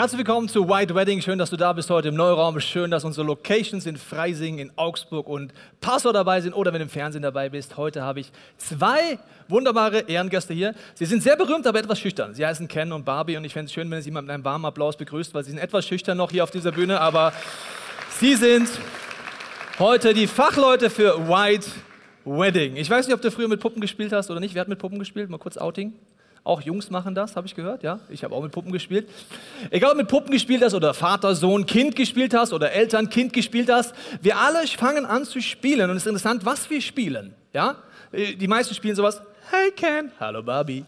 Herzlich willkommen zu White Wedding. Schön, dass du da bist heute im Neuraum. Schön, dass unsere Locations in Freising, in Augsburg und Passau dabei sind oder wenn du im Fernsehen dabei bist. Heute habe ich zwei wunderbare Ehrengäste hier. Sie sind sehr berühmt, aber etwas schüchtern. Sie heißen Ken und Barbie und ich fände es schön, wenn Sie mal mit einem warmen Applaus begrüßt, weil sie sind etwas schüchtern noch hier auf dieser Bühne, aber sie sind heute die Fachleute für White Wedding. Ich weiß nicht, ob du früher mit Puppen gespielt hast oder nicht. Wer hat mit Puppen gespielt? Mal kurz Outing. Auch Jungs machen das, habe ich gehört, ja. Ich habe auch mit Puppen gespielt. Egal, ob mit Puppen gespielt hast oder Vater, Sohn, Kind gespielt hast oder Eltern, Kind gespielt hast, wir alle fangen an zu spielen und es ist interessant, was wir spielen, ja. Die meisten spielen sowas, hey Ken, hallo Barbie.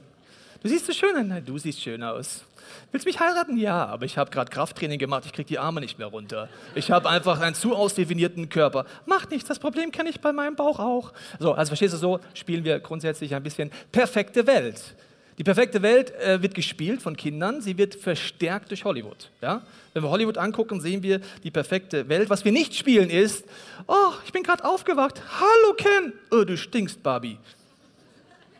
Du siehst so schön aus. Du siehst schön aus. Willst mich heiraten? Ja, aber ich habe gerade Krafttraining gemacht, ich kriege die Arme nicht mehr runter. Ich habe einfach einen zu ausdefinierten Körper. Macht nichts, das Problem kenne ich bei meinem Bauch auch. So, also verstehst du, so spielen wir grundsätzlich ein bisschen perfekte Welt. Die perfekte Welt äh, wird gespielt von Kindern, sie wird verstärkt durch Hollywood. Ja? Wenn wir Hollywood angucken, sehen wir die perfekte Welt. Was wir nicht spielen ist, oh, ich bin gerade aufgewacht. Hallo Ken. Oh, du stinkst, Barbie.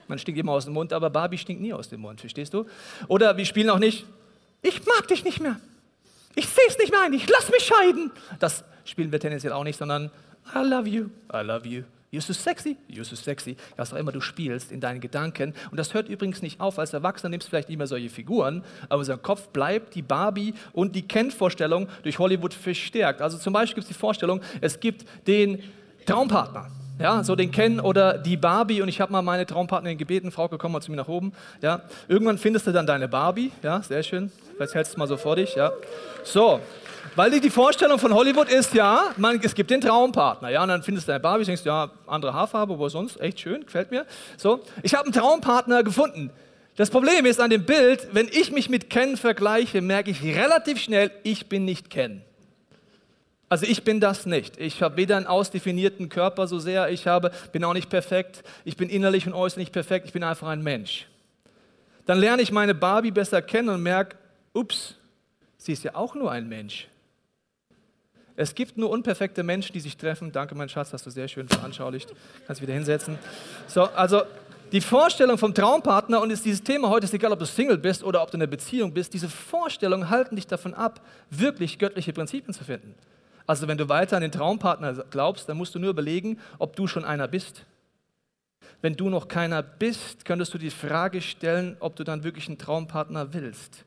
Man stinkt immer aus dem Mund, aber Barbie stinkt nie aus dem Mund, verstehst du? Oder wir spielen auch nicht, ich mag dich nicht mehr. Ich sehe es nicht mehr ein, ich lass mich scheiden. Das spielen wir tendenziell auch nicht, sondern I love you, I love you. So sexy, so sexy. Was auch immer du spielst in deinen Gedanken. Und das hört übrigens nicht auf. Als Erwachsener nimmst du vielleicht nicht mehr solche Figuren, aber unser Kopf bleibt die Barbie und die Ken-Vorstellung durch Hollywood verstärkt. Also zum Beispiel gibt es die Vorstellung, es gibt den Traumpartner. Ja, so den Ken oder die Barbie. Und ich habe mal meine Traumpartnerin gebeten, Frau, komm mal zu mir nach oben. Ja, irgendwann findest du dann deine Barbie. Ja, sehr schön. Vielleicht hältst du es mal so vor dich. Ja, so. Weil die Vorstellung von Hollywood ist, ja, man, es gibt den Traumpartner, ja, und dann findest du eine Barbie, denkst, ja, andere Haarfarbe, wo sonst, echt schön, gefällt mir. So, ich habe einen Traumpartner gefunden. Das Problem ist an dem Bild, wenn ich mich mit Ken vergleiche, merke ich relativ schnell, ich bin nicht Ken. Also ich bin das nicht. Ich habe weder einen ausdefinierten Körper so sehr, ich habe, bin auch nicht perfekt, ich bin innerlich und äußerlich perfekt, ich bin einfach ein Mensch. Dann lerne ich meine Barbie besser kennen und merke, ups, sie ist ja auch nur ein Mensch. Es gibt nur unperfekte Menschen, die sich treffen. Danke, mein Schatz, hast du sehr schön veranschaulicht. Kannst wieder hinsetzen. So, also die Vorstellung vom Traumpartner und ist dieses Thema heute ist egal, ob du Single bist oder ob du in einer Beziehung bist. Diese Vorstellungen halten dich davon ab, wirklich göttliche Prinzipien zu finden. Also wenn du weiter an den Traumpartner glaubst, dann musst du nur überlegen, ob du schon einer bist. Wenn du noch keiner bist, könntest du die Frage stellen, ob du dann wirklich einen Traumpartner willst.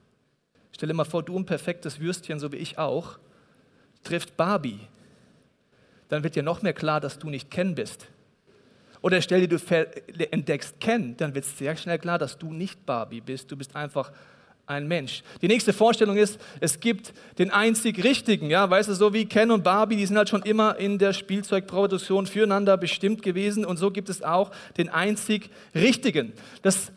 Stell dir mal vor, du ein perfektes Würstchen, so wie ich auch, trifft Barbie, dann wird dir noch mehr klar, dass du nicht Ken bist. Oder stell dir, du entdeckst Ken, dann wird es sehr schnell klar, dass du nicht Barbie bist. Du bist einfach ein Mensch. Die nächste Vorstellung ist, es gibt den einzig Richtigen. Ja, weißt du, so wie Ken und Barbie, die sind halt schon immer in der Spielzeugproduktion füreinander bestimmt gewesen. Und so gibt es auch den einzig Richtigen. Das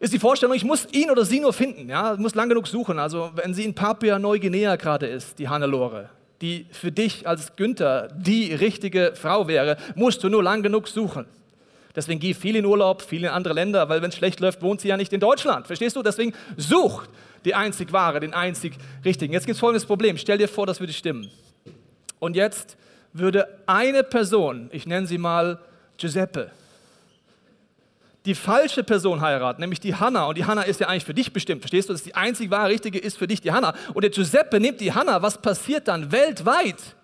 ist die Vorstellung, ich muss ihn oder sie nur finden. Ja, ich muss lang genug suchen. Also wenn sie in Papua Neuguinea gerade ist, die Hannelore, die für dich als Günther die richtige Frau wäre, musst du nur lang genug suchen. Deswegen geh viel in Urlaub, viel in andere Länder, weil wenn es schlecht läuft, wohnt sie ja nicht in Deutschland. Verstehst du? Deswegen such die einzig wahre, den einzig richtigen. Jetzt gibt es folgendes Problem. Stell dir vor, das würde stimmen. Und jetzt würde eine Person, ich nenne sie mal Giuseppe, die falsche Person heiraten, nämlich die Hanna. Und die Hanna ist ja eigentlich für dich bestimmt. Verstehst du? Das ist die einzig wahre Richtige ist für dich die Hanna. Und der Giuseppe nimmt die Hanna. Was passiert dann weltweit?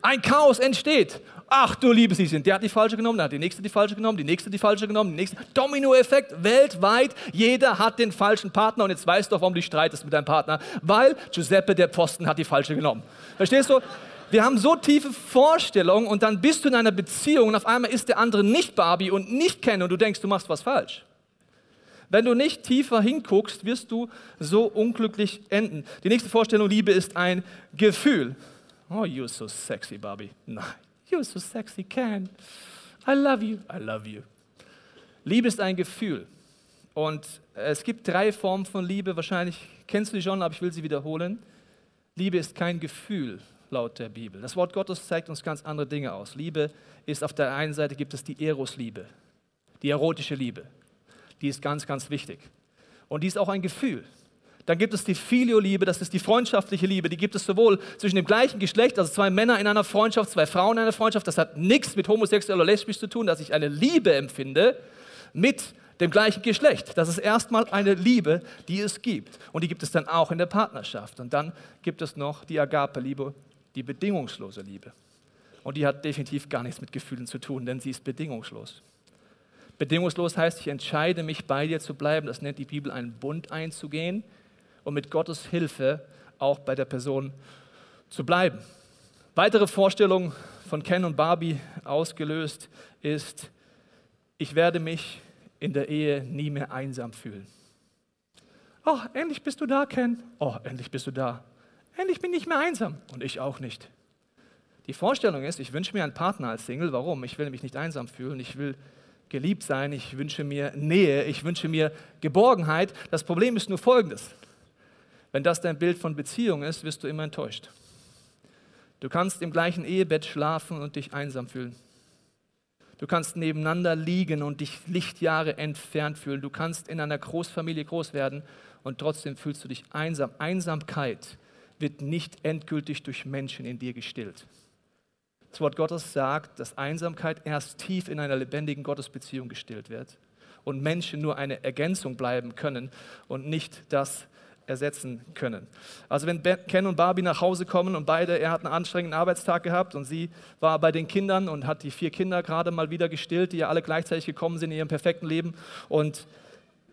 Ein Chaos entsteht. Ach du liebes Lieschen, der hat die falsche genommen, der hat die nächste die falsche genommen, die nächste die falsche genommen, die nächste. Dominoeffekt weltweit. Jeder hat den falschen Partner und jetzt weißt du, warum du streitest mit deinem Partner. Weil Giuseppe, der Posten, hat die falsche genommen. Verstehst du? Wir haben so tiefe Vorstellungen und dann bist du in einer Beziehung und auf einmal ist der andere nicht Barbie und nicht Ken und du denkst, du machst was falsch. Wenn du nicht tiefer hinguckst, wirst du so unglücklich enden. Die nächste Vorstellung, Liebe, ist ein Gefühl. Oh, you're so sexy, Barbie. Nein, you're so sexy, Ken. I love you, I love you. Liebe ist ein Gefühl. Und es gibt drei Formen von Liebe. Wahrscheinlich kennst du die schon, aber ich will sie wiederholen. Liebe ist kein Gefühl laut der Bibel. Das Wort Gottes zeigt uns ganz andere Dinge aus. Liebe ist auf der einen Seite gibt es die Eros-Liebe, die erotische Liebe. Die ist ganz, ganz wichtig. Und die ist auch ein Gefühl. Dann gibt es die Filio-Liebe, das ist die freundschaftliche Liebe. Die gibt es sowohl zwischen dem gleichen Geschlecht, also zwei Männer in einer Freundschaft, zwei Frauen in einer Freundschaft. Das hat nichts mit homosexuell oder lesbisch zu tun, dass ich eine Liebe empfinde mit dem gleichen Geschlecht. Das ist erstmal eine Liebe, die es gibt. Und die gibt es dann auch in der Partnerschaft. Und dann gibt es noch die Agape-Liebe, die bedingungslose Liebe. Und die hat definitiv gar nichts mit Gefühlen zu tun, denn sie ist bedingungslos. Bedingungslos heißt, ich entscheide mich, bei dir zu bleiben. Das nennt die Bibel einen Bund einzugehen und mit Gottes Hilfe auch bei der Person zu bleiben. Weitere Vorstellung von Ken und Barbie ausgelöst ist, ich werde mich in der Ehe nie mehr einsam fühlen. Oh, endlich bist du da, Ken. Oh, endlich bist du da. Endlich bin ich nicht mehr einsam. Und ich auch nicht. Die Vorstellung ist, ich wünsche mir einen Partner als Single. Warum? Ich will mich nicht einsam fühlen. Ich will geliebt sein. Ich wünsche mir Nähe. Ich wünsche mir Geborgenheit. Das Problem ist nur folgendes. Wenn das dein Bild von Beziehung ist, wirst du immer enttäuscht. Du kannst im gleichen Ehebett schlafen und dich einsam fühlen. Du kannst nebeneinander liegen und dich Lichtjahre entfernt fühlen. Du kannst in einer Großfamilie groß werden und trotzdem fühlst du dich einsam. Einsamkeit wird nicht endgültig durch Menschen in dir gestillt. Das Wort Gottes sagt, dass Einsamkeit erst tief in einer lebendigen Gottesbeziehung gestillt wird und Menschen nur eine Ergänzung bleiben können und nicht das, ersetzen können. Also wenn Ken und Barbie nach Hause kommen und beide, er hat einen anstrengenden Arbeitstag gehabt und sie war bei den Kindern und hat die vier Kinder gerade mal wieder gestillt, die ja alle gleichzeitig gekommen sind in ihrem perfekten Leben und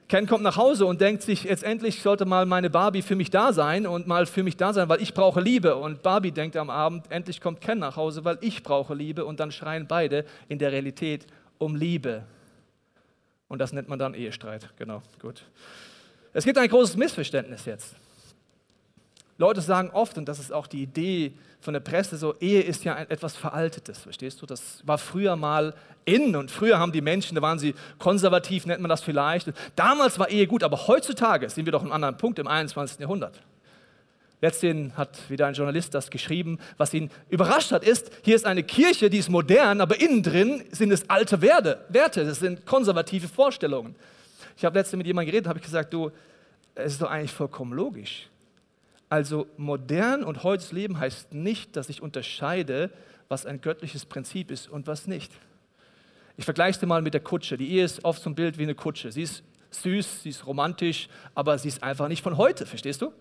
Ken kommt nach Hause und denkt sich, jetzt endlich sollte mal meine Barbie für mich da sein und mal für mich da sein, weil ich brauche Liebe. Und Barbie denkt am Abend, endlich kommt Ken nach Hause, weil ich brauche Liebe. Und dann schreien beide in der Realität um Liebe. Und das nennt man dann Ehestreit. Genau, gut. Es gibt ein großes Missverständnis jetzt. Leute sagen oft, und das ist auch die Idee von der Presse, so Ehe ist ja etwas Veraltetes, verstehst du? Das war früher mal in und früher haben die Menschen, da waren sie konservativ, nennt man das vielleicht. Damals war Ehe gut, aber heutzutage sind wir doch an einem anderen Punkt im 21. Jahrhundert. Letztendlich hat wieder ein Journalist das geschrieben. Was ihn überrascht hat, ist, hier ist eine Kirche, die ist modern, aber innen drin sind es alte Werte. Werte das sind konservative Vorstellungen. Ich habe letztens mit jemandem geredet, habe ich gesagt, du, es ist doch eigentlich vollkommen logisch. Also modern und heutiges Leben heißt nicht, dass ich unterscheide, was ein göttliches Prinzip ist und was nicht. Ich vergleiche es mal mit der Kutsche. Die Ehe ist oft so ein Bild wie eine Kutsche. Sie ist süß, sie ist romantisch, aber sie ist einfach nicht von heute, verstehst du?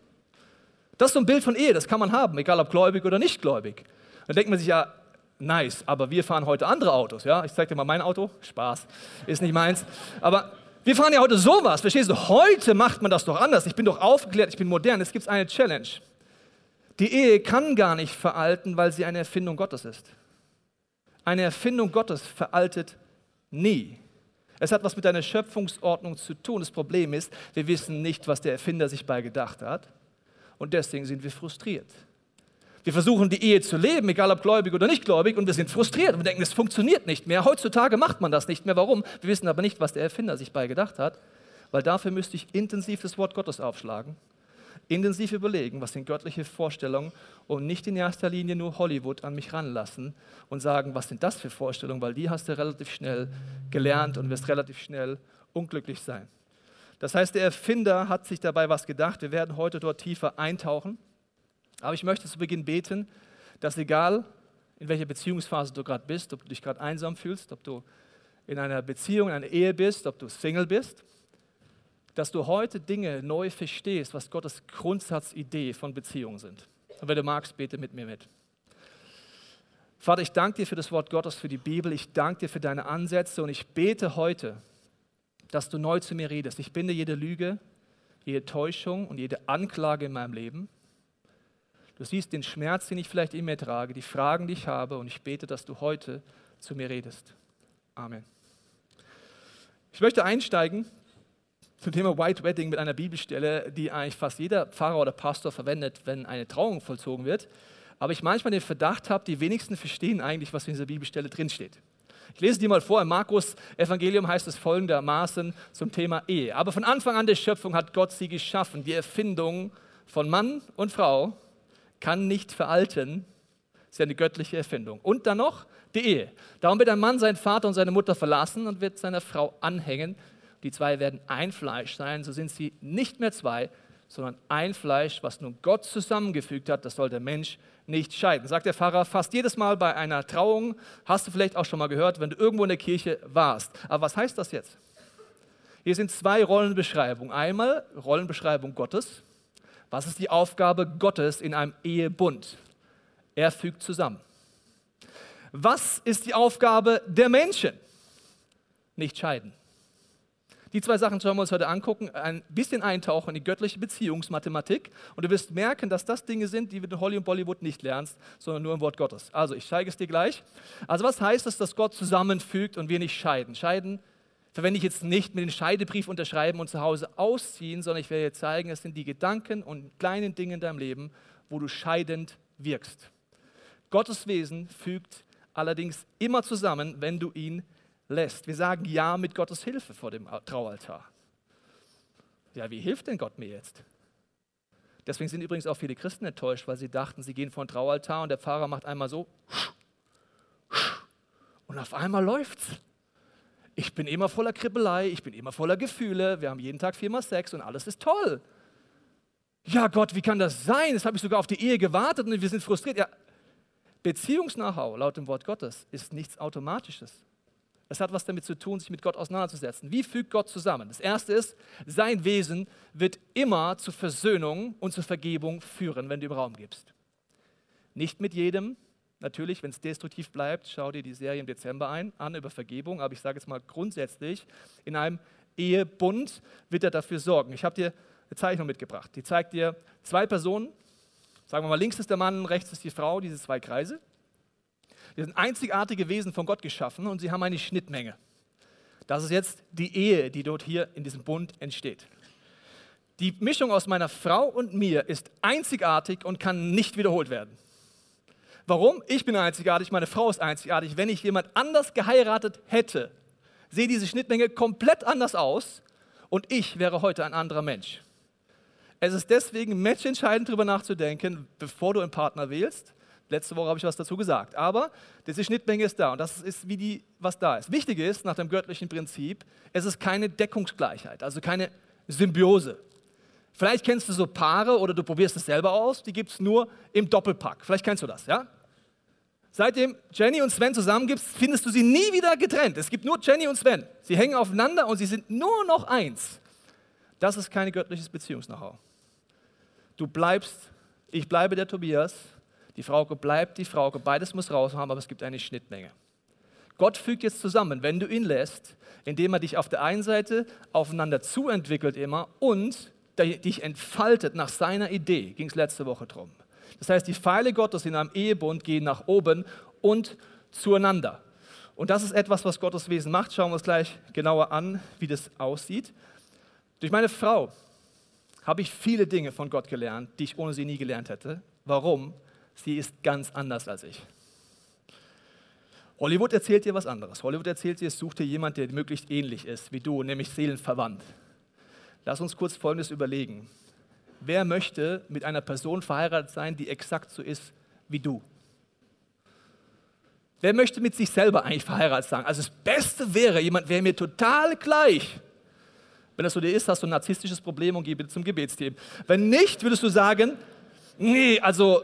Das ist so ein Bild von Ehe, das kann man haben, egal ob gläubig oder nicht gläubig. Dann denkt man sich ja, nice, aber wir fahren heute andere Autos, ja? Ich zeige dir mal mein Auto, Spaß, ist nicht meins. Aber wir fahren ja heute sowas, verstehst du? Heute macht man das doch anders. Ich bin doch aufgeklärt, ich bin modern. Es gibt eine Challenge. Die Ehe kann gar nicht veralten, weil sie eine Erfindung Gottes ist. Eine Erfindung Gottes veraltet nie. Es hat was mit einer Schöpfungsordnung zu tun. Das Problem ist, wir wissen nicht, was der Erfinder sich bei gedacht hat. Und deswegen sind wir frustriert. Wir versuchen die Ehe zu leben, egal ob gläubig oder nicht gläubig, und wir sind frustriert und denken, es funktioniert nicht mehr. Heutzutage macht man das nicht mehr. Warum? Wir wissen aber nicht, was der Erfinder sich bei gedacht hat, weil dafür müsste ich intensiv das Wort Gottes aufschlagen, intensiv überlegen, was sind göttliche Vorstellungen und nicht in erster Linie nur Hollywood an mich ranlassen und sagen, was sind das für Vorstellungen, weil die hast du relativ schnell gelernt und wirst relativ schnell unglücklich sein. Das heißt, der Erfinder hat sich dabei was gedacht. Wir werden heute dort tiefer eintauchen. Aber ich möchte zu Beginn beten, dass egal in welcher Beziehungsphase du gerade bist, ob du dich gerade einsam fühlst, ob du in einer Beziehung, in einer Ehe bist, ob du Single bist, dass du heute Dinge neu verstehst, was Gottes Grundsatzidee von Beziehungen sind. Und wenn du magst, bete mit mir mit. Vater, ich danke dir für das Wort Gottes, für die Bibel. Ich danke dir für deine Ansätze und ich bete heute, dass du neu zu mir redest. Ich binde jede Lüge, jede Täuschung und jede Anklage in meinem Leben. Du siehst den Schmerz, den ich vielleicht in mir trage, die Fragen, die ich habe, und ich bete, dass du heute zu mir redest. Amen. Ich möchte einsteigen zum Thema White Wedding mit einer Bibelstelle, die eigentlich fast jeder Pfarrer oder Pastor verwendet, wenn eine Trauung vollzogen wird. Aber ich manchmal den Verdacht habe, die wenigsten verstehen eigentlich, was in dieser Bibelstelle drinsteht. Ich lese dir mal vor, im Markus Evangelium heißt es folgendermaßen zum Thema Ehe. Aber von Anfang an der Schöpfung hat Gott sie geschaffen, die Erfindung von Mann und Frau kann nicht veralten. Ist ja eine göttliche Erfindung. Und dann noch die Ehe. Darum wird ein Mann seinen Vater und seine Mutter verlassen und wird seiner Frau anhängen. Die zwei werden ein Fleisch sein, so sind sie nicht mehr zwei, sondern ein Fleisch, was nun Gott zusammengefügt hat, das soll der Mensch nicht scheiden. Sagt der Pfarrer, fast jedes Mal bei einer Trauung, hast du vielleicht auch schon mal gehört, wenn du irgendwo in der Kirche warst. Aber was heißt das jetzt? Hier sind zwei Rollenbeschreibungen. Einmal Rollenbeschreibung Gottes. Was ist die Aufgabe Gottes in einem Ehebund? Er fügt zusammen. Was ist die Aufgabe der Menschen? Nicht scheiden. Die zwei Sachen schauen wir uns heute angucken, ein bisschen eintauchen in die göttliche Beziehungsmathematik und du wirst merken, dass das Dinge sind, die du in Holly und Bollywood nicht lernst, sondern nur im Wort Gottes. Also, ich zeige es dir gleich. Also, was heißt es, dass Gott zusammenfügt und wir nicht scheiden? Scheiden verwende ich jetzt nicht mit dem Scheidebrief unterschreiben und zu Hause ausziehen, sondern ich werde dir zeigen, es sind die Gedanken und kleinen Dinge in deinem Leben, wo du scheidend wirkst. Gottes Wesen fügt allerdings immer zusammen, wenn du ihn lässt. Wir sagen Ja mit Gottes Hilfe vor dem Traualtar. Ja, wie hilft denn Gott mir jetzt? Deswegen sind übrigens auch viele Christen enttäuscht, weil sie dachten, sie gehen vor den Traualtar und der Pfarrer macht einmal so und auf einmal läuft's. Ich bin immer voller Kribbelei, ich bin immer voller Gefühle, wir haben jeden Tag viermal Sex und alles ist toll. Ja, Gott, wie kann das sein? Jetzt habe ich sogar auf die Ehe gewartet und wir sind frustriert. Ja, Beziehungs-Know-how laut dem Wort Gottes ist nichts Automatisches. Es hat was damit zu tun, sich mit Gott auseinanderzusetzen. Wie fügt Gott zusammen? Das erste ist, sein Wesen wird immer zur Versöhnung und zur Vergebung führen, wenn du ihm Raum gibst. Nicht mit jedem, natürlich, wenn es destruktiv bleibt, schau dir die Serie im Dezember ein, an über Vergebung, aber ich sage jetzt mal grundsätzlich, in einem Ehebund wird er dafür sorgen. Ich habe dir eine Zeichnung mitgebracht. Die zeigt dir zwei Personen, sagen wir mal, links ist der Mann, rechts ist die Frau, diese zwei Kreise. Wir sind einzigartige Wesen von Gott geschaffen und sie haben eine Schnittmenge. Das ist jetzt die Ehe, die dort hier in diesem Bund entsteht. Die Mischung aus meiner Frau und mir ist einzigartig und kann nicht wiederholt werden. Warum? Ich bin einzigartig, meine Frau ist einzigartig. Wenn ich jemand anders geheiratet hätte, sehe diese Schnittmenge komplett anders aus und ich wäre heute ein anderer Mensch. Es ist deswegen matchentscheidend, darüber nachzudenken, bevor du einen Partner wählst, Letzte Woche habe ich was dazu gesagt. Aber diese Schnittmenge ist da und das ist wie die, was da ist. Wichtig ist, nach dem göttlichen Prinzip, es ist keine Deckungsgleichheit, also keine Symbiose. Vielleicht kennst du so Paare oder du probierst es selber aus, die gibt es nur im Doppelpack. Vielleicht kennst du das, ja? Seitdem Jenny und Sven zusammen gibt, findest du sie nie wieder getrennt. Es gibt nur Jenny und Sven. Sie hängen aufeinander und sie sind nur noch eins. Das ist kein göttliches Beziehungs-Know-how. Du bleibst, ich bleibe der Tobias die Frauke bleibt die Frauke, beides muss raus haben, aber es gibt eine Schnittmenge. Gott fügt jetzt zusammen, wenn du ihn lässt, indem er dich auf der einen Seite aufeinander zuentwickelt immer und dich entfaltet nach seiner Idee, ging es letzte Woche drum. Das heißt, die Pfeile Gottes in einem Ehebund gehen nach oben und zueinander. Und das ist etwas, was Gottes Wesen macht. Schauen wir uns gleich genauer an, wie das aussieht. Durch meine Frau habe ich viele Dinge von Gott gelernt, die ich ohne sie nie gelernt hätte. Warum? sie ist ganz anders als ich. Hollywood erzählt dir was anderes. Hollywood erzählt dir, es sucht dir jemand, der möglichst ähnlich ist wie du, nämlich seelenverwandt. Lass uns kurz Folgendes überlegen. Wer möchte mit einer Person verheiratet sein, die exakt so ist wie du? Wer möchte mit sich selber eigentlich verheiratet sein? Also das Beste wäre, jemand wäre mir total gleich. Wenn das so dir ist, hast du ein narzisstisches Problem und geh bitte zum Gebetsteam. Wenn nicht, würdest du sagen, nee, also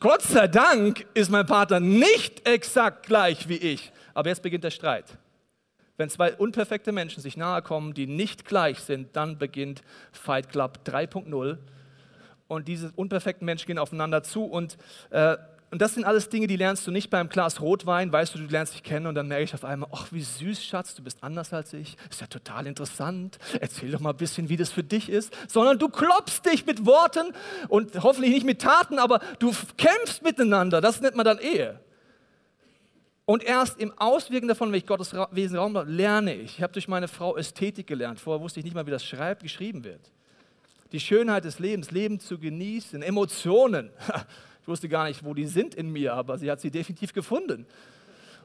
Gott sei Dank ist mein Partner nicht exakt gleich wie ich. Aber jetzt beginnt der Streit. Wenn zwei unperfekte Menschen sich nahe kommen, die nicht gleich sind, dann beginnt Fight Club 3.0. Und diese unperfekten Menschen gehen aufeinander zu und äh, und das sind alles Dinge, die lernst du nicht beim Glas Rotwein, weißt du, du lernst dich kennen und dann merke ich auf einmal, ach, wie süß, Schatz, du bist anders als ich. Ist ja total interessant. Erzähl doch mal ein bisschen, wie das für dich ist. Sondern du klopfst dich mit Worten und hoffentlich nicht mit Taten, aber du kämpfst miteinander. Das nennt man dann Ehe. Und erst im Auswirken davon, wenn ich Gottes Wesen Raum lerne ich. Ich habe durch meine Frau Ästhetik gelernt. Vorher wusste ich nicht mal, wie das schreibt, geschrieben wird. Die Schönheit des Lebens, Leben zu genießen, Emotionen. Ich wusste gar nicht, wo die sind in mir, aber sie hat sie definitiv gefunden.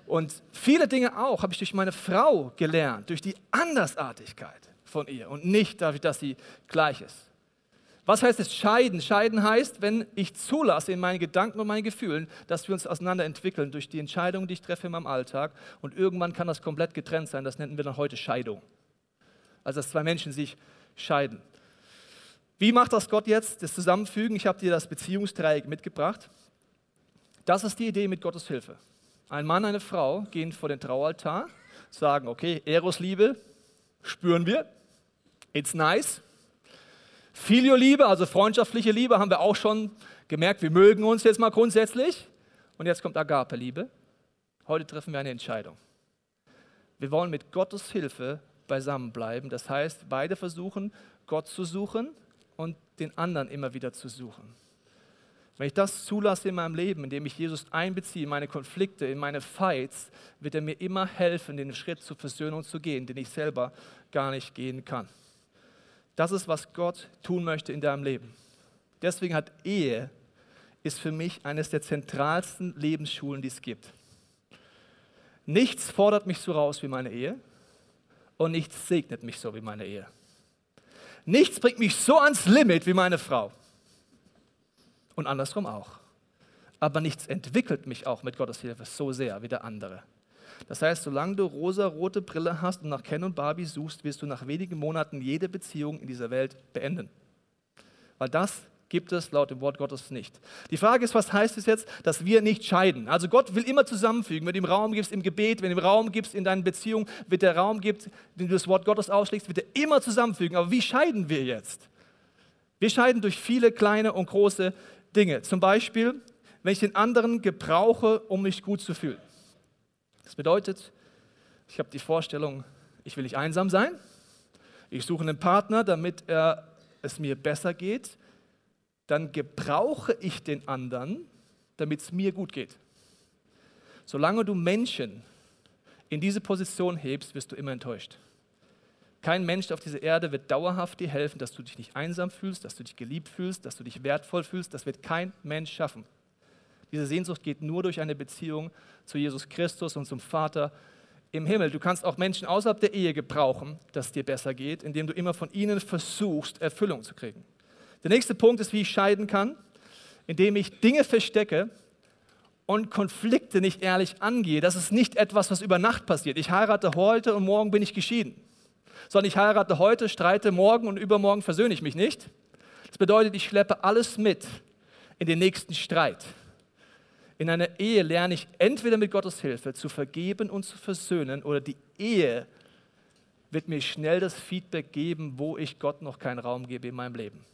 Und viele Dinge auch habe ich durch meine Frau gelernt, durch die Andersartigkeit von ihr und nicht dadurch, dass sie gleich ist. Was heißt es scheiden? Scheiden heißt, wenn ich zulasse in meinen Gedanken und meinen Gefühlen, dass wir uns auseinander entwickeln durch die Entscheidungen, die ich treffe in meinem Alltag. Und irgendwann kann das komplett getrennt sein. Das nennen wir dann heute Scheidung. Also dass zwei Menschen sich scheiden. Wie macht das Gott jetzt? Das Zusammenfügen. Ich habe dir das Beziehungsdreieck mitgebracht. Das ist die Idee mit Gottes Hilfe. Ein Mann, eine Frau gehen vor den Traualtar, sagen, okay, Eros-Liebe spüren wir, it's nice. Filio-Liebe, also freundschaftliche Liebe, haben wir auch schon gemerkt, wir mögen uns jetzt mal grundsätzlich. Und jetzt kommt Agape-Liebe. Heute treffen wir eine Entscheidung. Wir wollen mit Gottes Hilfe beisammenbleiben. Das heißt, beide versuchen, Gott zu suchen und den anderen immer wieder zu suchen. Wenn ich das zulasse in meinem Leben, indem ich Jesus einbeziehe in meine Konflikte, in meine Fights, wird er mir immer helfen, den Schritt zur Versöhnung zu gehen, den ich selber gar nicht gehen kann. Das ist, was Gott tun möchte in deinem Leben. Deswegen hat Ehe ist für mich eines der zentralsten Lebensschulen, die es gibt. Nichts fordert mich so raus wie meine Ehe und nichts segnet mich so wie meine Ehe. Nichts bringt mich so ans Limit wie meine Frau und andersrum auch. Aber nichts entwickelt mich auch mit Gottes Hilfe so sehr wie der andere. Das heißt, solange du rosa-rote Brille hast und nach Ken und Barbie suchst, wirst du nach wenigen Monaten jede Beziehung in dieser Welt beenden. Weil das gibt es laut dem Wort Gottes nicht. Die Frage ist, was heißt es jetzt, dass wir nicht scheiden? Also Gott will immer zusammenfügen. Wenn du ihm Raum gibst im Gebet, wenn du ihm Raum gibst in deinen Beziehungen, wird der Raum gibt, den du das Wort Gottes ausschlägst, wird er immer zusammenfügen. Aber wie scheiden wir jetzt? Wir scheiden durch viele kleine und große Dinge. Zum Beispiel, wenn ich den anderen gebrauche, um mich gut zu fühlen. Das bedeutet, ich habe die Vorstellung, ich will nicht einsam sein. Ich suche einen Partner, damit er, es mir besser geht. Dann gebrauche ich den anderen, damit es mir gut geht. Solange du Menschen in diese Position hebst, wirst du immer enttäuscht. Kein Mensch auf dieser Erde wird dauerhaft dir helfen, dass du dich nicht einsam fühlst, dass du dich geliebt fühlst, dass du dich wertvoll fühlst. Das wird kein Mensch schaffen. Diese Sehnsucht geht nur durch eine Beziehung zu Jesus Christus und zum Vater im Himmel. Du kannst auch Menschen außerhalb der Ehe gebrauchen, dass es dir besser geht, indem du immer von ihnen versuchst, Erfüllung zu kriegen. Der nächste Punkt ist, wie ich scheiden kann, indem ich Dinge verstecke und Konflikte nicht ehrlich angehe. Das ist nicht etwas, was über Nacht passiert. Ich heirate heute und morgen bin ich geschieden sondern ich heirate heute, streite morgen und übermorgen versöhne ich mich nicht. Das bedeutet, ich schleppe alles mit in den nächsten Streit. In einer Ehe lerne ich entweder mit Gottes Hilfe zu vergeben und zu versöhnen oder die Ehe wird mir schnell das Feedback geben, wo ich Gott noch keinen Raum gebe in meinem Leben.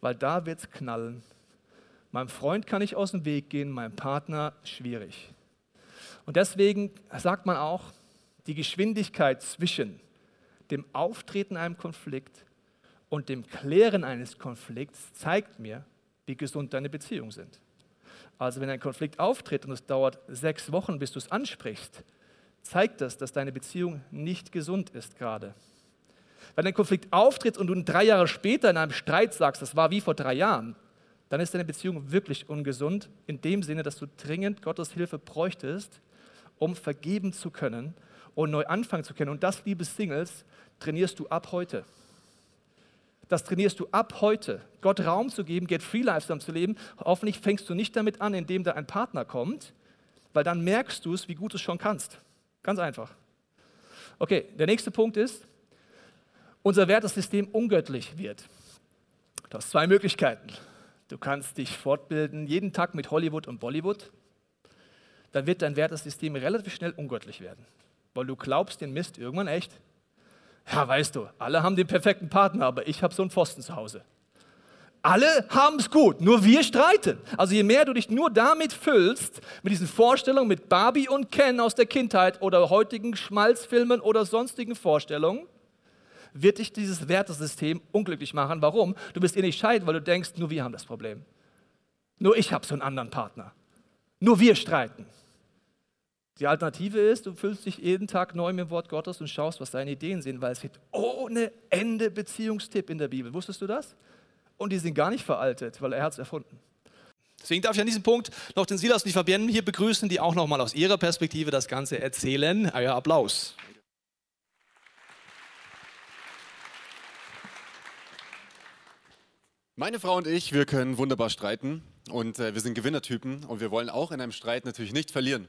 Weil da wird es knallen. Meinem Freund kann ich aus dem Weg gehen, meinem Partner schwierig. Und deswegen sagt man auch, die Geschwindigkeit zwischen dem Auftreten einem Konflikt und dem Klären eines Konflikts zeigt mir, wie gesund deine Beziehungen sind. Also wenn ein Konflikt auftritt und es dauert sechs Wochen, bis du es ansprichst, zeigt das, dass deine Beziehung nicht gesund ist gerade. Wenn ein Konflikt auftritt und du drei Jahre später in einem Streit sagst, das war wie vor drei Jahren, dann ist deine Beziehung wirklich ungesund, in dem Sinne, dass du dringend Gottes Hilfe bräuchtest, um vergeben zu können und neu anfangen zu können. Und das, liebe Singles, trainierst du ab heute. Das trainierst du ab heute, Gott Raum zu geben, Get Free Lifestyle zu leben. Hoffentlich fängst du nicht damit an, indem da ein Partner kommt, weil dann merkst du es, wie gut du es schon kannst. Ganz einfach. Okay, der nächste Punkt ist, unser Wertesystem ungöttlich wird. Du hast zwei Möglichkeiten. Du kannst dich fortbilden, jeden Tag mit Hollywood und Bollywood. Dann wird dein Wertesystem relativ schnell ungöttlich werden weil du glaubst den Mist irgendwann echt. Ja, weißt du, alle haben den perfekten Partner, aber ich habe so einen Pfosten zu Hause. Alle haben es gut, nur wir streiten. Also je mehr du dich nur damit füllst, mit diesen Vorstellungen, mit Barbie und Ken aus der Kindheit oder heutigen Schmalzfilmen oder sonstigen Vorstellungen, wird dich dieses Wertesystem unglücklich machen. Warum? Du bist eh nicht scheiden, weil du denkst, nur wir haben das Problem. Nur ich habe so einen anderen Partner. Nur wir streiten. Die Alternative ist, du füllst dich jeden Tag neu mit dem Wort Gottes und schaust, was deine Ideen sind, weil es gibt ohne Ende Beziehungstipp in der Bibel. Wusstest du das? Und die sind gar nicht veraltet, weil er hat es erfunden. Deswegen darf ich an diesem Punkt noch den Silas und die Fabienne hier begrüßen, die auch noch mal aus ihrer Perspektive das Ganze erzählen. Euer Applaus. Meine Frau und ich, wir können wunderbar streiten und äh, wir sind Gewinnertypen und wir wollen auch in einem Streit natürlich nicht verlieren.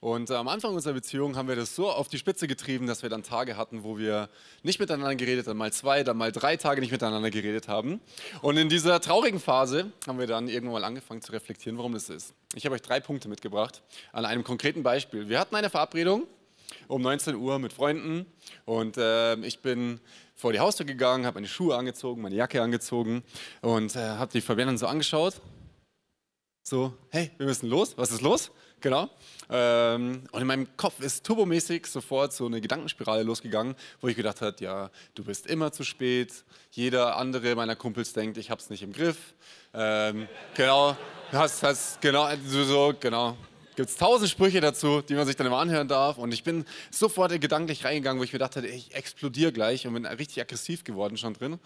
Und äh, am Anfang unserer Beziehung haben wir das so auf die Spitze getrieben, dass wir dann Tage hatten, wo wir nicht miteinander geredet haben, mal zwei, dann mal drei Tage nicht miteinander geredet haben. Und in dieser traurigen Phase haben wir dann irgendwann mal angefangen zu reflektieren, warum das ist. Ich habe euch drei Punkte mitgebracht an einem konkreten Beispiel. Wir hatten eine Verabredung um 19 Uhr mit Freunden und äh, ich bin vor die Haustür gegangen, habe meine Schuhe angezogen, meine Jacke angezogen und äh, habe die Fabienne so angeschaut. So, hey, wir müssen los, was ist los? Genau. Ähm, und in meinem Kopf ist turbomäßig sofort so eine Gedankenspirale losgegangen, wo ich gedacht habe, ja, du bist immer zu spät. Jeder andere meiner Kumpels denkt, ich hab's nicht im Griff. Ähm, genau, hast, hast, genau, so, genau. Gibt es tausend Sprüche dazu, die man sich dann immer anhören darf. Und ich bin sofort gedanklich reingegangen, wo ich mir gedacht hatte, ich explodiere gleich und bin richtig aggressiv geworden schon drin.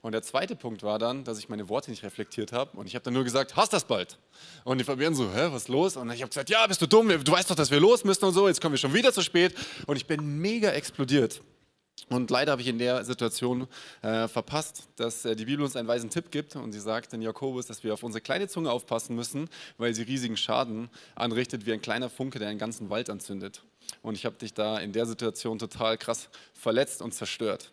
Und der zweite Punkt war dann, dass ich meine Worte nicht reflektiert habe. Und ich habe dann nur gesagt, hast das bald. Und die Fabian so, hä, was ist los? Und ich habe gesagt, ja, bist du dumm? Du weißt doch, dass wir los müssen und so. Jetzt kommen wir schon wieder zu spät. Und ich bin mega explodiert. Und leider habe ich in der Situation äh, verpasst, dass äh, die Bibel uns einen weisen Tipp gibt. Und sie sagt in Jakobus, dass wir auf unsere kleine Zunge aufpassen müssen, weil sie riesigen Schaden anrichtet, wie ein kleiner Funke, der einen ganzen Wald anzündet. Und ich habe dich da in der Situation total krass verletzt und zerstört.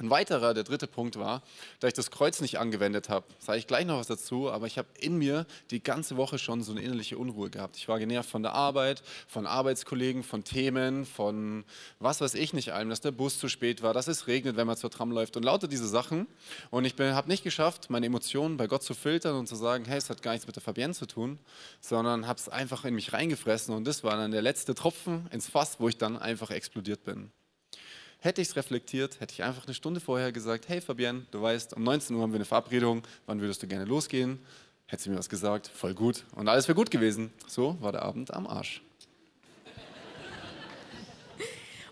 Ein weiterer, der dritte Punkt war, da ich das Kreuz nicht angewendet habe, sage ich gleich noch was dazu, aber ich habe in mir die ganze Woche schon so eine innerliche Unruhe gehabt. Ich war genervt von der Arbeit, von Arbeitskollegen, von Themen, von was weiß ich nicht allem, dass der Bus zu spät war, dass es regnet, wenn man zur Tram läuft und lauter diese Sachen. Und ich habe nicht geschafft, meine Emotionen bei Gott zu filtern und zu sagen, hey, es hat gar nichts mit der Fabienne zu tun, sondern habe es einfach in mich reingefressen und das war dann der letzte Tropfen ins Fass, wo ich dann einfach explodiert bin. Hätte ich es reflektiert, hätte ich einfach eine Stunde vorher gesagt, hey Fabienne, du weißt, um 19 Uhr haben wir eine Verabredung, wann würdest du gerne losgehen? Hätte sie mir was gesagt, voll gut. Und alles wäre gut gewesen. So war der Abend am Arsch.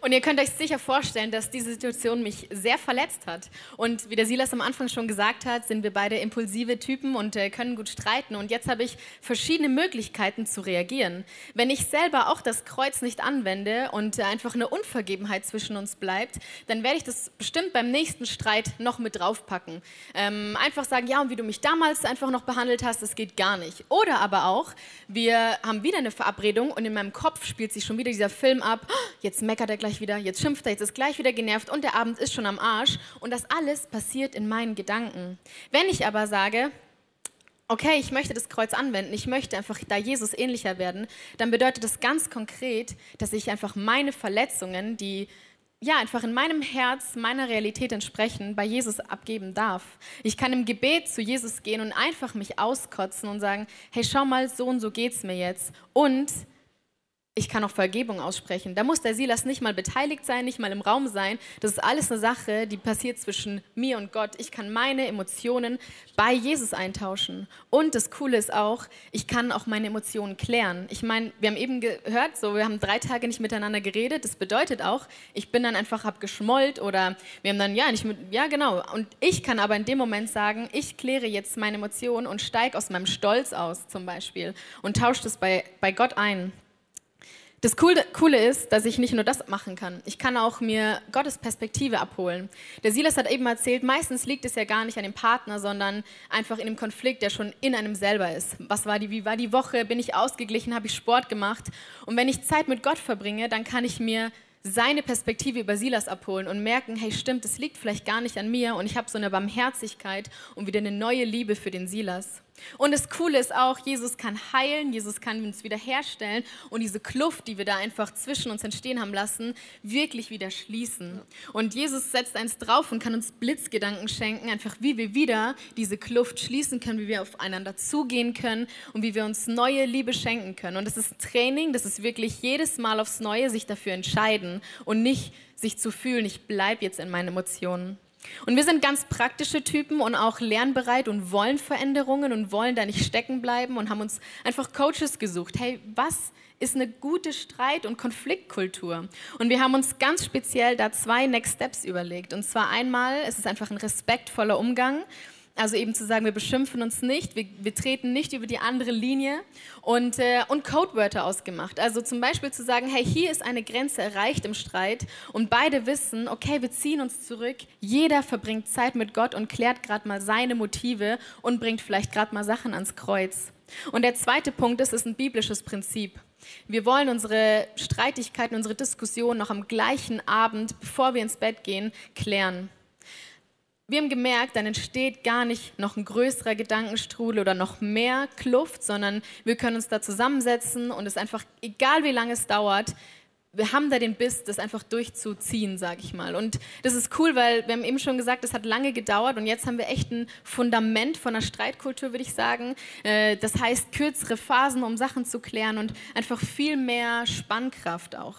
Und ihr könnt euch sicher vorstellen, dass diese Situation mich sehr verletzt hat. Und wie der Silas am Anfang schon gesagt hat, sind wir beide impulsive Typen und äh, können gut streiten. Und jetzt habe ich verschiedene Möglichkeiten zu reagieren. Wenn ich selber auch das Kreuz nicht anwende und äh, einfach eine Unvergebenheit zwischen uns bleibt, dann werde ich das bestimmt beim nächsten Streit noch mit draufpacken. Ähm, einfach sagen, ja, und wie du mich damals einfach noch behandelt hast, das geht gar nicht. Oder aber auch, wir haben wieder eine Verabredung und in meinem Kopf spielt sich schon wieder dieser Film ab, oh, jetzt meckert er gleich gleich wieder, jetzt schimpft er, jetzt ist gleich wieder genervt und der Abend ist schon am Arsch. Und das alles passiert in meinen Gedanken. Wenn ich aber sage, okay, ich möchte das Kreuz anwenden, ich möchte einfach da Jesus ähnlicher werden, dann bedeutet das ganz konkret, dass ich einfach meine Verletzungen, die ja, einfach in meinem Herz, meiner Realität entsprechen, bei Jesus abgeben darf. Ich kann im Gebet zu Jesus gehen und einfach mich auskotzen und sagen, hey, schau mal, so und so geht's mir jetzt. Und ich kann auch Vergebung aussprechen. Da muss der Silas nicht mal beteiligt sein, nicht mal im Raum sein. Das ist alles eine Sache, die passiert zwischen mir und Gott. Ich kann meine Emotionen bei Jesus eintauschen. Und das Coole ist auch, ich kann auch meine Emotionen klären. Ich meine, wir haben eben gehört, so wir haben drei Tage nicht miteinander geredet. Das bedeutet auch, ich bin dann einfach hab geschmollt oder wir haben dann ja nicht mit, ja genau. Und ich kann aber in dem Moment sagen, ich kläre jetzt meine Emotionen und steige aus meinem Stolz aus zum Beispiel und tausche das bei, bei Gott ein. Das Coole, ist, dass ich nicht nur das machen kann. Ich kann auch mir Gottes Perspektive abholen. Der Silas hat eben erzählt, meistens liegt es ja gar nicht an dem Partner, sondern einfach in dem Konflikt, der schon in einem selber ist. Was war die, wie war die Woche? Bin ich ausgeglichen? Habe ich Sport gemacht? Und wenn ich Zeit mit Gott verbringe, dann kann ich mir seine Perspektive über Silas abholen und merken, hey stimmt, es liegt vielleicht gar nicht an mir und ich habe so eine Barmherzigkeit und wieder eine neue Liebe für den Silas. Und das Coole ist auch, Jesus kann heilen, Jesus kann uns wiederherstellen und diese Kluft, die wir da einfach zwischen uns entstehen haben lassen, wirklich wieder schließen. Und Jesus setzt eins drauf und kann uns Blitzgedanken schenken, einfach wie wir wieder diese Kluft schließen können, wie wir aufeinander zugehen können und wie wir uns neue Liebe schenken können. Und das ist Training, das ist wirklich jedes Mal aufs Neue sich dafür entscheiden und nicht sich zu fühlen, ich bleibe jetzt in meinen Emotionen. Und wir sind ganz praktische Typen und auch lernbereit und wollen Veränderungen und wollen da nicht stecken bleiben und haben uns einfach Coaches gesucht. Hey, was ist eine gute Streit- und Konfliktkultur? Und wir haben uns ganz speziell da zwei Next Steps überlegt. Und zwar einmal, es ist einfach ein respektvoller Umgang also eben zu sagen, wir beschimpfen uns nicht, wir, wir treten nicht über die andere Linie und, äh, und Codewörter ausgemacht. Also zum Beispiel zu sagen, hey, hier ist eine Grenze erreicht im Streit und beide wissen, okay, wir ziehen uns zurück, jeder verbringt Zeit mit Gott und klärt gerade mal seine Motive und bringt vielleicht gerade mal Sachen ans Kreuz. Und der zweite Punkt ist, ist ein biblisches Prinzip. Wir wollen unsere Streitigkeiten, unsere Diskussionen noch am gleichen Abend, bevor wir ins Bett gehen, klären. Wir haben gemerkt, dann entsteht gar nicht noch ein größerer Gedankenstrudel oder noch mehr Kluft, sondern wir können uns da zusammensetzen und es einfach, egal wie lange es dauert, wir haben da den Biss, das einfach durchzuziehen, sage ich mal. Und das ist cool, weil wir haben eben schon gesagt, das hat lange gedauert und jetzt haben wir echt ein Fundament von einer Streitkultur, würde ich sagen. Äh, das heißt kürzere Phasen, um Sachen zu klären und einfach viel mehr Spannkraft auch.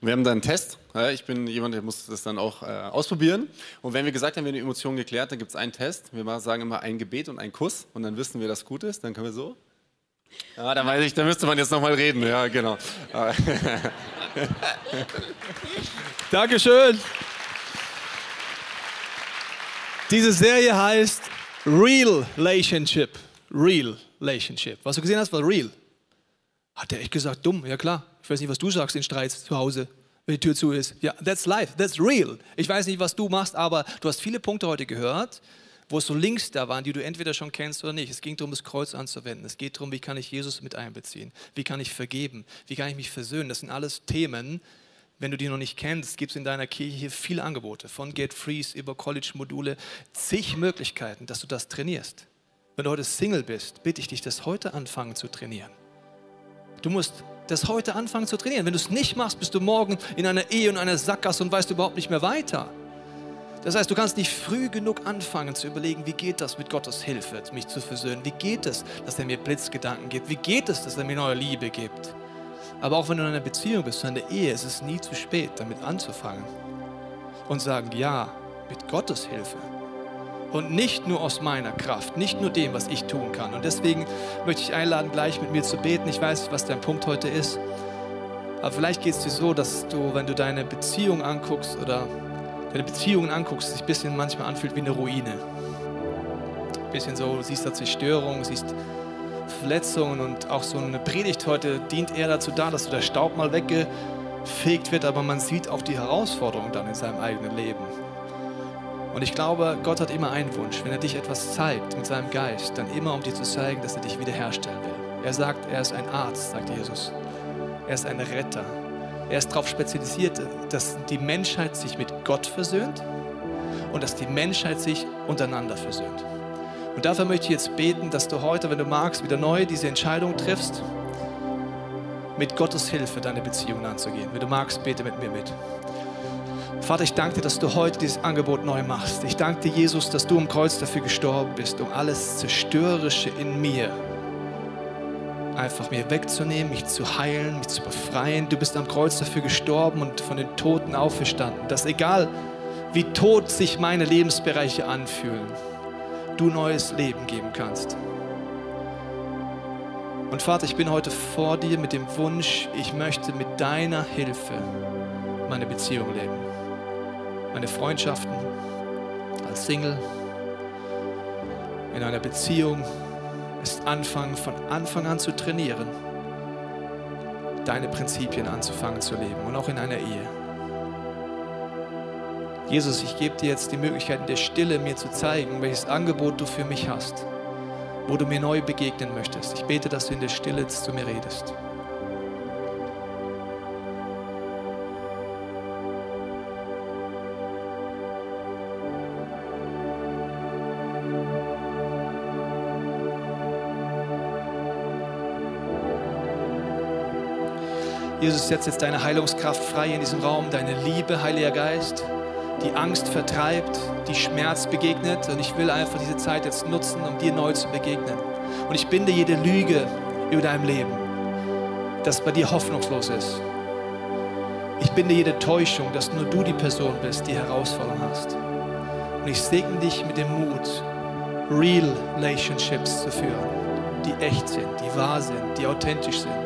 Und wir haben da einen Test. Ich bin jemand, der muss das dann auch äh, ausprobieren. Und wenn wir gesagt haben, wir haben die Emotionen geklärt, dann gibt es einen Test. Wir sagen immer ein Gebet und ein Kuss und dann wissen wir, dass gut ist. Dann können wir so. Ja, da weiß ich, da müsste man jetzt nochmal reden. Ja, genau. Dankeschön. Diese Serie heißt Real Relationship. Real Relationship. Was du gesehen hast, war real. Hat der echt gesagt, dumm? Ja klar. Ich weiß nicht, was du sagst in Streits zu Hause, wenn die Tür zu ist. Ja, that's life, that's real. Ich weiß nicht, was du machst, aber du hast viele Punkte heute gehört, wo es so Links da waren, die du entweder schon kennst oder nicht. Es ging darum, das Kreuz anzuwenden. Es geht darum, wie kann ich Jesus mit einbeziehen? Wie kann ich vergeben? Wie kann ich mich versöhnen? Das sind alles Themen, wenn du die noch nicht kennst, gibt es in deiner Kirche hier viele Angebote, von Get Freeze über College-Module, zig Möglichkeiten, dass du das trainierst. Wenn du heute Single bist, bitte ich dich, das heute anfangen zu trainieren. Du musst das heute anfangen zu trainieren. Wenn du es nicht machst, bist du morgen in einer Ehe und einer Sackgasse und weißt überhaupt nicht mehr weiter. Das heißt, du kannst nicht früh genug anfangen zu überlegen, wie geht das mit Gottes Hilfe, mich zu versöhnen? Wie geht es, dass er mir Blitzgedanken gibt? Wie geht es, dass er mir neue Liebe gibt? Aber auch wenn du in einer Beziehung bist, in einer Ehe, ist es nie zu spät, damit anzufangen und sagen, ja, mit Gottes Hilfe und nicht nur aus meiner Kraft, nicht nur dem, was ich tun kann. Und deswegen möchte ich einladen, gleich mit mir zu beten. Ich weiß was dein Punkt heute ist, aber vielleicht geht es dir so, dass du, wenn du deine Beziehung anguckst oder deine Beziehungen anguckst, sich ein bisschen manchmal anfühlt wie eine Ruine. Ein bisschen so, siehst da Zerstörung, siehst Verletzungen und auch so eine Predigt heute dient eher dazu da, dass so der Staub mal weggefegt wird, aber man sieht auch die Herausforderungen dann in seinem eigenen Leben. Und ich glaube, Gott hat immer einen Wunsch. Wenn er dich etwas zeigt mit seinem Geist, dann immer um dir zu zeigen, dass er dich wiederherstellen will. Er sagt, er ist ein Arzt, sagt Jesus. Er ist ein Retter. Er ist darauf spezialisiert, dass die Menschheit sich mit Gott versöhnt und dass die Menschheit sich untereinander versöhnt. Und dafür möchte ich jetzt beten, dass du heute, wenn du magst, wieder neu diese Entscheidung triffst, mit Gottes Hilfe deine Beziehungen anzugehen. Wenn du magst, bete mit mir mit. Vater, ich danke dir, dass du heute dieses Angebot neu machst. Ich danke dir, Jesus, dass du am Kreuz dafür gestorben bist, um alles Zerstörerische in mir einfach mir wegzunehmen, mich zu heilen, mich zu befreien. Du bist am Kreuz dafür gestorben und von den Toten auferstanden. Dass egal wie tot sich meine Lebensbereiche anfühlen, du neues Leben geben kannst. Und Vater, ich bin heute vor dir mit dem Wunsch, ich möchte mit deiner Hilfe meine Beziehung leben meine Freundschaften als Single, in einer Beziehung ist anfangen, von Anfang an zu trainieren, deine Prinzipien anzufangen zu leben und auch in einer Ehe. Jesus, ich gebe dir jetzt die Möglichkeit, in der Stille mir zu zeigen, welches Angebot du für mich hast, wo du mir neu begegnen möchtest. Ich bete, dass du in der Stille zu mir redest. Jesus, setz jetzt deine Heilungskraft frei in diesem Raum, deine Liebe, Heiliger Geist, die Angst vertreibt, die Schmerz begegnet. Und ich will einfach diese Zeit jetzt nutzen, um dir neu zu begegnen. Und ich binde jede Lüge über deinem Leben, das bei dir hoffnungslos ist. Ich binde jede Täuschung, dass nur du die Person bist, die Herausforderungen hast. Und ich segne dich mit dem Mut, Real Relationships zu führen, die echt sind, die wahr sind, die authentisch sind.